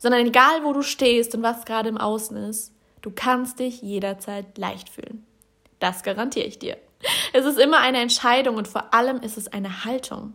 sondern egal wo du stehst und was gerade im Außen ist, du kannst dich jederzeit leicht fühlen. Das garantiere ich dir. Es ist immer eine Entscheidung und vor allem ist es eine Haltung.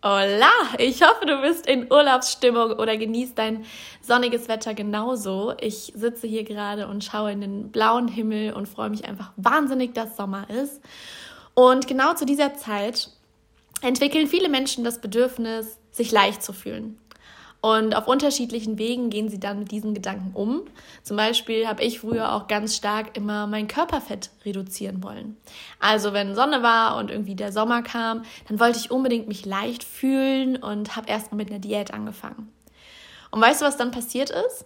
Hola! Ich hoffe, du bist in Urlaubsstimmung oder genießt dein sonniges Wetter genauso. Ich sitze hier gerade und schaue in den blauen Himmel und freue mich einfach wahnsinnig, dass Sommer ist. Und genau zu dieser Zeit entwickeln viele Menschen das Bedürfnis, sich leicht zu fühlen. Und auf unterschiedlichen Wegen gehen sie dann mit diesen Gedanken um. Zum Beispiel habe ich früher auch ganz stark immer mein Körperfett reduzieren wollen. Also wenn Sonne war und irgendwie der Sommer kam, dann wollte ich unbedingt mich leicht fühlen und habe erstmal mit einer Diät angefangen. Und weißt du, was dann passiert ist?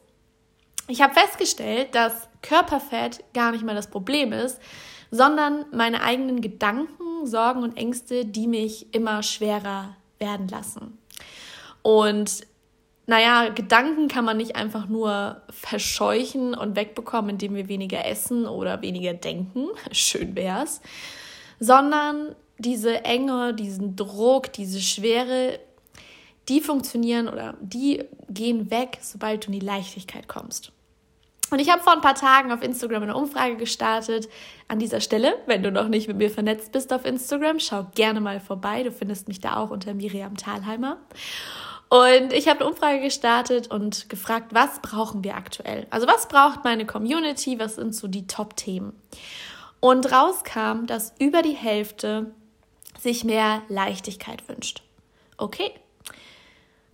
Ich habe festgestellt, dass Körperfett gar nicht mehr das Problem ist, sondern meine eigenen Gedanken, Sorgen und Ängste, die mich immer schwerer werden lassen. Und naja, Gedanken kann man nicht einfach nur verscheuchen und wegbekommen, indem wir weniger essen oder weniger denken. Schön wär's. Sondern diese Enge, diesen Druck, diese Schwere, die funktionieren oder die gehen weg, sobald du in die Leichtigkeit kommst. Und ich habe vor ein paar Tagen auf Instagram eine Umfrage gestartet. An dieser Stelle, wenn du noch nicht mit mir vernetzt bist auf Instagram, schau gerne mal vorbei. Du findest mich da auch unter Miriam Thalheimer. Und ich habe eine Umfrage gestartet und gefragt, was brauchen wir aktuell? Also was braucht meine Community? Was sind so die Top-Themen? Und rauskam, dass über die Hälfte sich mehr Leichtigkeit wünscht. Okay.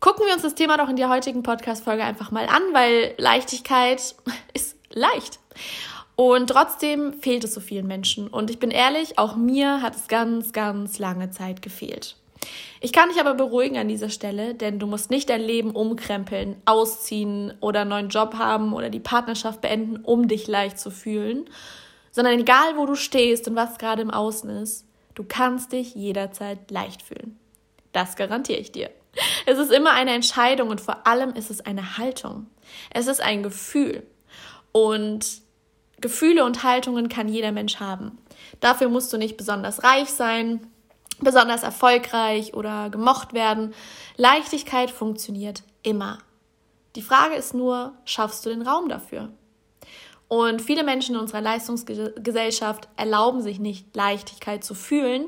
Gucken wir uns das Thema doch in der heutigen Podcast-Folge einfach mal an, weil Leichtigkeit ist leicht. Und trotzdem fehlt es so vielen Menschen. Und ich bin ehrlich, auch mir hat es ganz, ganz lange Zeit gefehlt. Ich kann dich aber beruhigen an dieser Stelle, denn du musst nicht dein Leben umkrempeln, ausziehen oder einen neuen Job haben oder die Partnerschaft beenden, um dich leicht zu fühlen, sondern egal wo du stehst und was gerade im Außen ist, du kannst dich jederzeit leicht fühlen. Das garantiere ich dir. Es ist immer eine Entscheidung und vor allem ist es eine Haltung. Es ist ein Gefühl. Und Gefühle und Haltungen kann jeder Mensch haben. Dafür musst du nicht besonders reich sein, besonders erfolgreich oder gemocht werden. Leichtigkeit funktioniert immer. Die Frage ist nur, schaffst du den Raum dafür? Und viele Menschen in unserer Leistungsgesellschaft erlauben sich nicht, Leichtigkeit zu fühlen,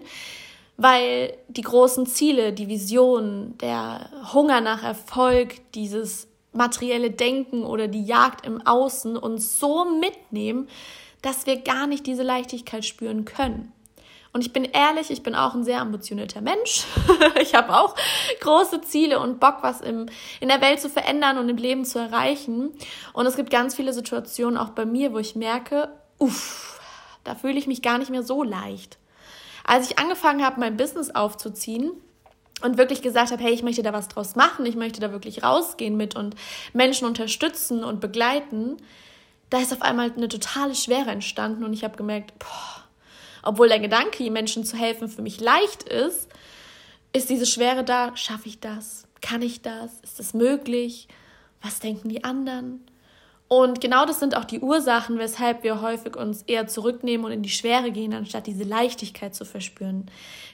weil die großen Ziele, die Visionen, der Hunger nach Erfolg, dieses materielle Denken oder die Jagd im Außen uns so mitnehmen, dass wir gar nicht diese Leichtigkeit spüren können. Und ich bin ehrlich, ich bin auch ein sehr ambitionierter Mensch. ich habe auch große Ziele und Bock, was im, in der Welt zu verändern und im Leben zu erreichen. Und es gibt ganz viele Situationen auch bei mir, wo ich merke, uff, da fühle ich mich gar nicht mehr so leicht. Als ich angefangen habe, mein Business aufzuziehen, und wirklich gesagt habe, hey, ich möchte da was draus machen, ich möchte da wirklich rausgehen mit und Menschen unterstützen und begleiten, da ist auf einmal eine totale Schwere entstanden und ich habe gemerkt, boah, obwohl der Gedanke, Menschen zu helfen, für mich leicht ist, ist diese Schwere da, schaffe ich das? Kann ich das? Ist das möglich? Was denken die anderen? Und genau das sind auch die Ursachen, weshalb wir häufig uns eher zurücknehmen und in die Schwere gehen, anstatt diese Leichtigkeit zu verspüren.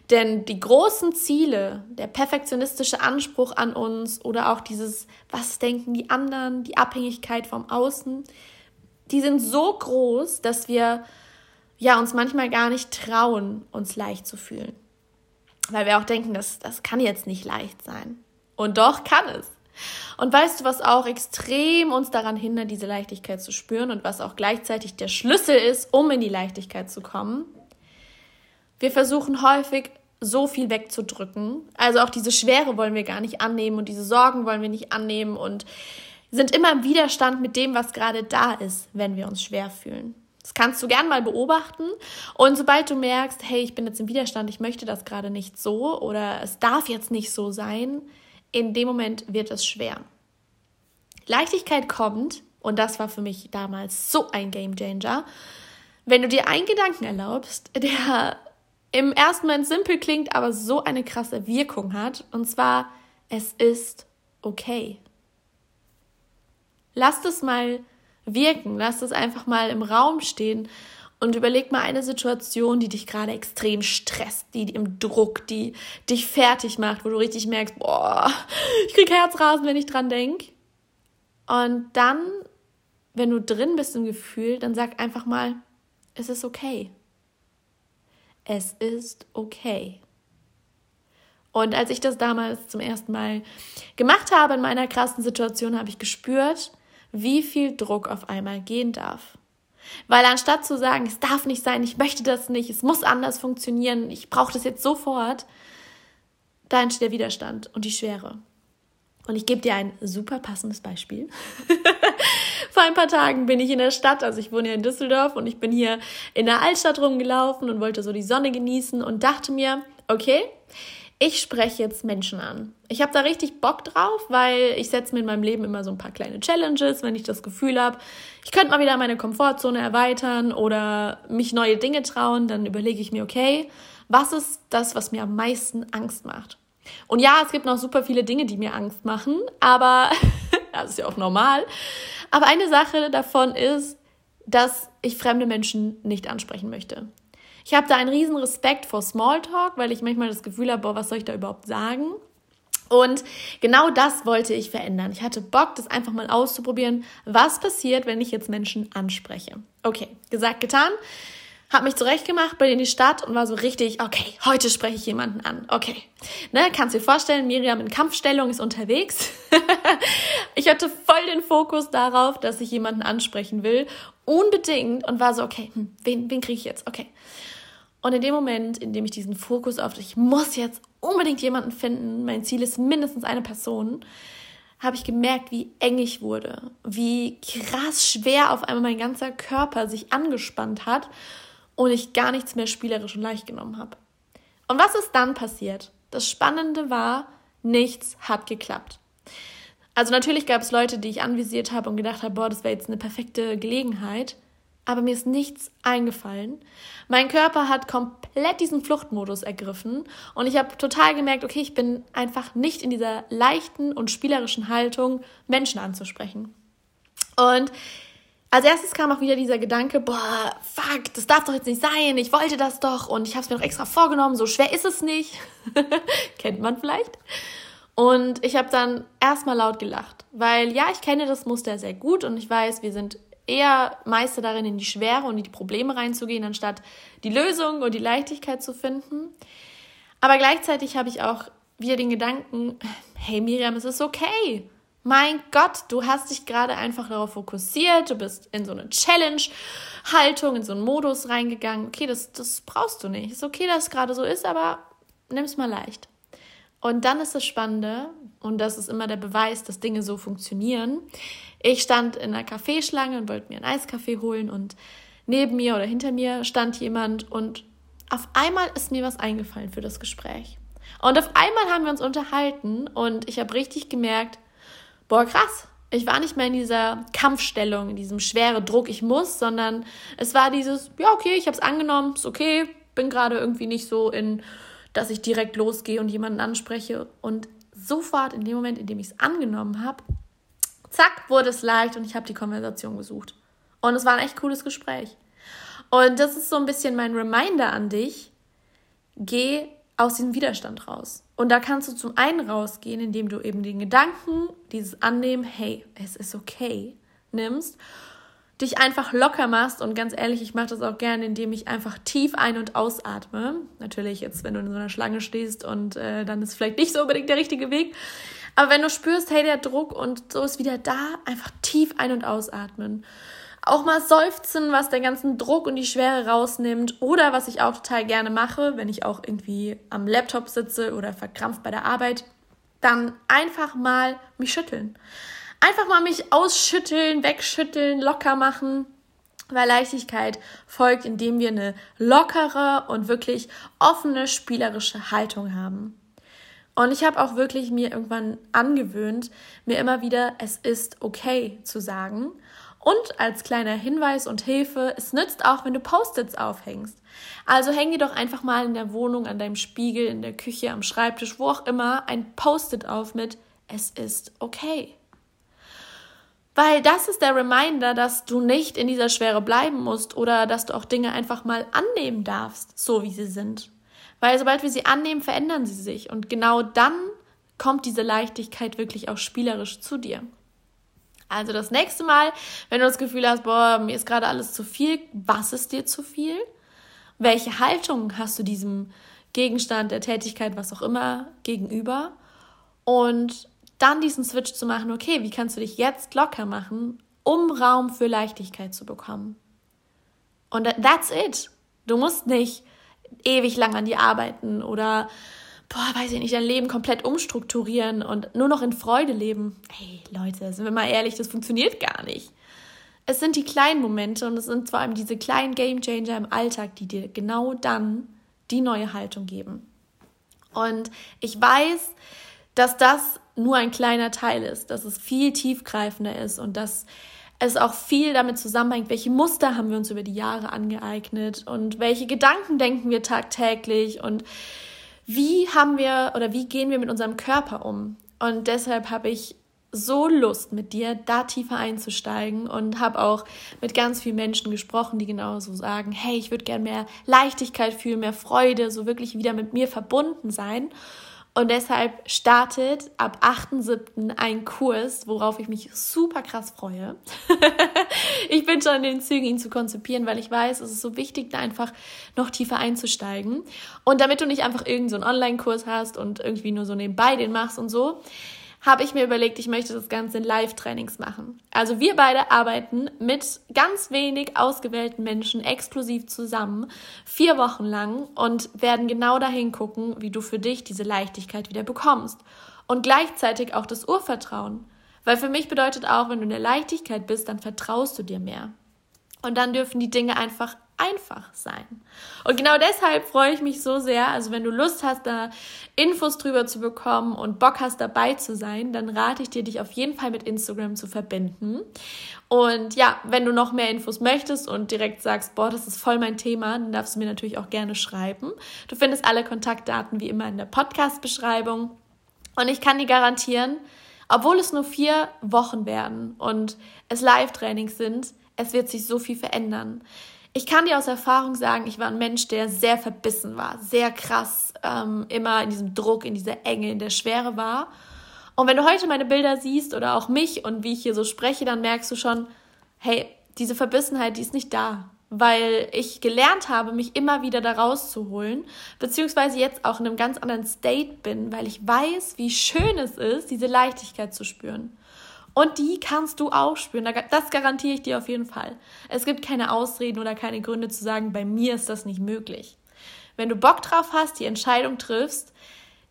Denn die großen Ziele, der perfektionistische Anspruch an uns oder auch dieses, was denken die anderen, die Abhängigkeit vom Außen, die sind so groß, dass wir ja, uns manchmal gar nicht trauen, uns leicht zu fühlen. Weil wir auch denken, das, das kann jetzt nicht leicht sein. Und doch kann es. Und weißt du, was auch extrem uns daran hindert, diese Leichtigkeit zu spüren und was auch gleichzeitig der Schlüssel ist, um in die Leichtigkeit zu kommen? Wir versuchen häufig, so viel wegzudrücken. Also auch diese Schwere wollen wir gar nicht annehmen und diese Sorgen wollen wir nicht annehmen und sind immer im Widerstand mit dem, was gerade da ist, wenn wir uns schwer fühlen. Das kannst du gern mal beobachten. Und sobald du merkst, hey, ich bin jetzt im Widerstand, ich möchte das gerade nicht so oder es darf jetzt nicht so sein, in dem Moment wird es schwer. Leichtigkeit kommt, und das war für mich damals so ein Game Changer, wenn du dir einen Gedanken erlaubst, der im ersten Moment simpel klingt, aber so eine krasse Wirkung hat, und zwar, es ist okay. Lass es mal wirken, lass es einfach mal im Raum stehen und überleg mal eine Situation, die dich gerade extrem stresst, die im Druck, die dich fertig macht, wo du richtig merkst, boah, ich krieg Herzrasen, wenn ich dran denk. Und dann, wenn du drin bist im Gefühl, dann sag einfach mal, es ist okay. Es ist okay. Und als ich das damals zum ersten Mal gemacht habe in meiner krassen Situation, habe ich gespürt, wie viel Druck auf einmal gehen darf. Weil anstatt zu sagen, es darf nicht sein, ich möchte das nicht, es muss anders funktionieren, ich brauche das jetzt sofort, da entsteht der Widerstand und die Schwere. Und ich gebe dir ein super passendes Beispiel. Vor ein paar Tagen bin ich in der Stadt, also ich wohne ja in Düsseldorf und ich bin hier in der Altstadt rumgelaufen und wollte so die Sonne genießen und dachte mir, okay, ich spreche jetzt Menschen an. Ich habe da richtig Bock drauf, weil ich setze mir in meinem Leben immer so ein paar kleine Challenges, wenn ich das Gefühl habe, ich könnte mal wieder meine Komfortzone erweitern oder mich neue Dinge trauen, dann überlege ich mir, okay, was ist das, was mir am meisten Angst macht? Und ja, es gibt noch super viele Dinge, die mir Angst machen, aber das ist ja auch normal. Aber eine Sache davon ist, dass ich fremde Menschen nicht ansprechen möchte. Ich habe da einen riesen Respekt vor Smalltalk, weil ich manchmal das Gefühl habe, boah, was soll ich da überhaupt sagen? Und genau das wollte ich verändern. Ich hatte Bock, das einfach mal auszuprobieren, was passiert, wenn ich jetzt Menschen anspreche. Okay, gesagt, getan. Hab mich zurechtgemacht, bin in die Stadt und war so richtig, okay, heute spreche ich jemanden an. Okay. Ne, kannst dir vorstellen, Miriam in Kampfstellung ist unterwegs. ich hatte voll den Fokus darauf, dass ich jemanden ansprechen will. Unbedingt. Und war so, okay, hm, wen, wen kriege ich jetzt? Okay. Und in dem Moment, in dem ich diesen Fokus auf, ich muss jetzt unbedingt jemanden finden, mein Ziel ist mindestens eine Person, habe ich gemerkt, wie eng ich wurde, wie krass schwer auf einmal mein ganzer Körper sich angespannt hat und ich gar nichts mehr spielerisch und leicht genommen habe. Und was ist dann passiert? Das Spannende war, nichts hat geklappt. Also natürlich gab es Leute, die ich anvisiert habe und gedacht habe, boah, das wäre jetzt eine perfekte Gelegenheit aber mir ist nichts eingefallen. Mein Körper hat komplett diesen Fluchtmodus ergriffen und ich habe total gemerkt, okay, ich bin einfach nicht in dieser leichten und spielerischen Haltung, Menschen anzusprechen. Und als erstes kam auch wieder dieser Gedanke, boah, fuck, das darf doch jetzt nicht sein, ich wollte das doch und ich habe es mir doch extra vorgenommen, so schwer ist es nicht. Kennt man vielleicht. Und ich habe dann erstmal laut gelacht, weil ja, ich kenne das Muster sehr gut und ich weiß, wir sind eher Meister darin, in die Schwere und in die Probleme reinzugehen, anstatt die Lösung und die Leichtigkeit zu finden. Aber gleichzeitig habe ich auch wieder den Gedanken, hey Miriam, es ist okay. Mein Gott, du hast dich gerade einfach darauf fokussiert, du bist in so eine Challenge-Haltung, in so einen Modus reingegangen. Okay, das, das brauchst du nicht. Ist okay, dass es gerade so ist, aber nimm es mal leicht. Und dann ist das Spannende, und das ist immer der Beweis, dass Dinge so funktionieren. Ich stand in einer Kaffeeschlange und wollte mir einen Eiskaffee holen und neben mir oder hinter mir stand jemand und auf einmal ist mir was eingefallen für das Gespräch. Und auf einmal haben wir uns unterhalten und ich habe richtig gemerkt, boah, krass, ich war nicht mehr in dieser Kampfstellung, in diesem schweren Druck, ich muss, sondern es war dieses, ja, okay, ich habe es angenommen, ist okay, bin gerade irgendwie nicht so in dass ich direkt losgehe und jemanden anspreche. Und sofort in dem Moment, in dem ich es angenommen habe, zack, wurde es leicht und ich habe die Konversation gesucht. Und es war ein echt cooles Gespräch. Und das ist so ein bisschen mein Reminder an dich. Geh aus diesem Widerstand raus. Und da kannst du zum einen rausgehen, indem du eben den Gedanken, dieses Annehmen, hey, es ist okay, nimmst dich einfach locker machst und ganz ehrlich, ich mache das auch gerne, indem ich einfach tief ein- und ausatme. Natürlich jetzt, wenn du in so einer Schlange stehst und äh, dann ist vielleicht nicht so unbedingt der richtige Weg. Aber wenn du spürst, hey, der Druck und so ist wieder da, einfach tief ein- und ausatmen. auch mal seufzen, was den ganzen Druck und die Schwere rausnimmt. Oder was ich auch total gerne mache, wenn ich auch irgendwie am Laptop sitze oder verkrampft bei der Arbeit, dann einfach mal mich schütteln. Einfach mal mich ausschütteln, wegschütteln, locker machen. Weil Leichtigkeit folgt, indem wir eine lockere und wirklich offene, spielerische Haltung haben. Und ich habe auch wirklich mir irgendwann angewöhnt, mir immer wieder, es ist okay zu sagen. Und als kleiner Hinweis und Hilfe, es nützt auch, wenn du Post-its aufhängst. Also häng dir doch einfach mal in der Wohnung, an deinem Spiegel, in der Küche, am Schreibtisch, wo auch immer, ein Post-it auf mit, es ist okay. Weil das ist der Reminder, dass du nicht in dieser Schwere bleiben musst oder dass du auch Dinge einfach mal annehmen darfst, so wie sie sind. Weil sobald wir sie annehmen, verändern sie sich. Und genau dann kommt diese Leichtigkeit wirklich auch spielerisch zu dir. Also das nächste Mal, wenn du das Gefühl hast, boah, mir ist gerade alles zu viel, was ist dir zu viel? Welche Haltung hast du diesem Gegenstand, der Tätigkeit, was auch immer, gegenüber? Und dann diesen Switch zu machen, okay, wie kannst du dich jetzt locker machen, um Raum für Leichtigkeit zu bekommen? Und that's it. Du musst nicht ewig lang an dir arbeiten oder, boah, weiß ich nicht, dein Leben komplett umstrukturieren und nur noch in Freude leben. Hey, Leute, sind wir mal ehrlich, das funktioniert gar nicht. Es sind die kleinen Momente und es sind vor allem diese kleinen Game Changer im Alltag, die dir genau dann die neue Haltung geben. Und ich weiß, dass das nur ein kleiner Teil ist, dass es viel tiefgreifender ist und dass es auch viel damit zusammenhängt, welche Muster haben wir uns über die Jahre angeeignet und welche Gedanken denken wir tagtäglich und wie haben wir oder wie gehen wir mit unserem Körper um. Und deshalb habe ich so Lust, mit dir da tiefer einzusteigen und habe auch mit ganz vielen Menschen gesprochen, die genauso sagen, hey, ich würde gern mehr Leichtigkeit fühlen, mehr Freude, so wirklich wieder mit mir verbunden sein. Und deshalb startet ab 8.7. ein Kurs, worauf ich mich super krass freue. ich bin schon in den Zügen, ihn zu konzipieren, weil ich weiß, es ist so wichtig, da einfach noch tiefer einzusteigen. Und damit du nicht einfach irgendeinen so Online-Kurs hast und irgendwie nur so nebenbei den machst und so, habe ich mir überlegt, ich möchte das Ganze in Live-Trainings machen. Also wir beide arbeiten mit ganz wenig ausgewählten Menschen exklusiv zusammen, vier Wochen lang und werden genau dahin gucken, wie du für dich diese Leichtigkeit wieder bekommst. Und gleichzeitig auch das Urvertrauen. Weil für mich bedeutet auch, wenn du in der Leichtigkeit bist, dann vertraust du dir mehr. Und dann dürfen die Dinge einfach einfach sein. Und genau deshalb freue ich mich so sehr. Also wenn du Lust hast, da Infos drüber zu bekommen und Bock hast, dabei zu sein, dann rate ich dir, dich auf jeden Fall mit Instagram zu verbinden. Und ja, wenn du noch mehr Infos möchtest und direkt sagst, boah, das ist voll mein Thema, dann darfst du mir natürlich auch gerne schreiben. Du findest alle Kontaktdaten wie immer in der Podcast-Beschreibung. Und ich kann dir garantieren, obwohl es nur vier Wochen werden und es Live-Trainings sind, es wird sich so viel verändern. Ich kann dir aus Erfahrung sagen, ich war ein Mensch, der sehr verbissen war, sehr krass, ähm, immer in diesem Druck, in dieser Enge, in der Schwere war. Und wenn du heute meine Bilder siehst oder auch mich und wie ich hier so spreche, dann merkst du schon, hey, diese Verbissenheit, die ist nicht da, weil ich gelernt habe, mich immer wieder da rauszuholen, beziehungsweise jetzt auch in einem ganz anderen State bin, weil ich weiß, wie schön es ist, diese Leichtigkeit zu spüren. Und die kannst du auch spüren. Das garantiere ich dir auf jeden Fall. Es gibt keine Ausreden oder keine Gründe zu sagen, bei mir ist das nicht möglich. Wenn du Bock drauf hast, die Entscheidung triffst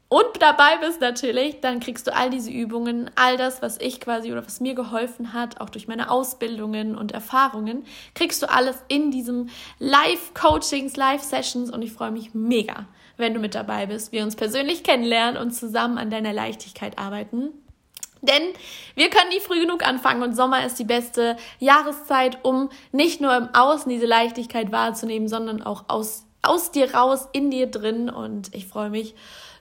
und dabei bist natürlich, dann kriegst du all diese Übungen, all das, was ich quasi oder was mir geholfen hat, auch durch meine Ausbildungen und Erfahrungen, kriegst du alles in diesem Live-Coachings, Live-Sessions und ich freue mich mega, wenn du mit dabei bist, wir uns persönlich kennenlernen und zusammen an deiner Leichtigkeit arbeiten. Denn wir können nie früh genug anfangen und Sommer ist die beste Jahreszeit, um nicht nur im Außen diese Leichtigkeit wahrzunehmen, sondern auch aus, aus dir raus, in dir drin. Und ich freue mich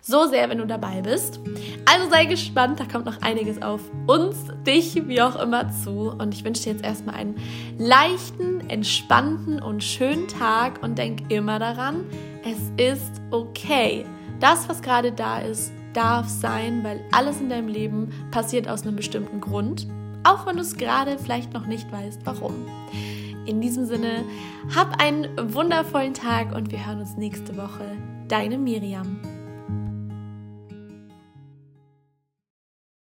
so sehr, wenn du dabei bist. Also sei gespannt, da kommt noch einiges auf uns, dich, wie auch immer zu. Und ich wünsche dir jetzt erstmal einen leichten, entspannten und schönen Tag und denk immer daran, es ist okay. Das, was gerade da ist, darf sein, weil alles in deinem Leben passiert aus einem bestimmten Grund, auch wenn du es gerade vielleicht noch nicht weißt, warum. In diesem Sinne, hab einen wundervollen Tag und wir hören uns nächste Woche. Deine Miriam.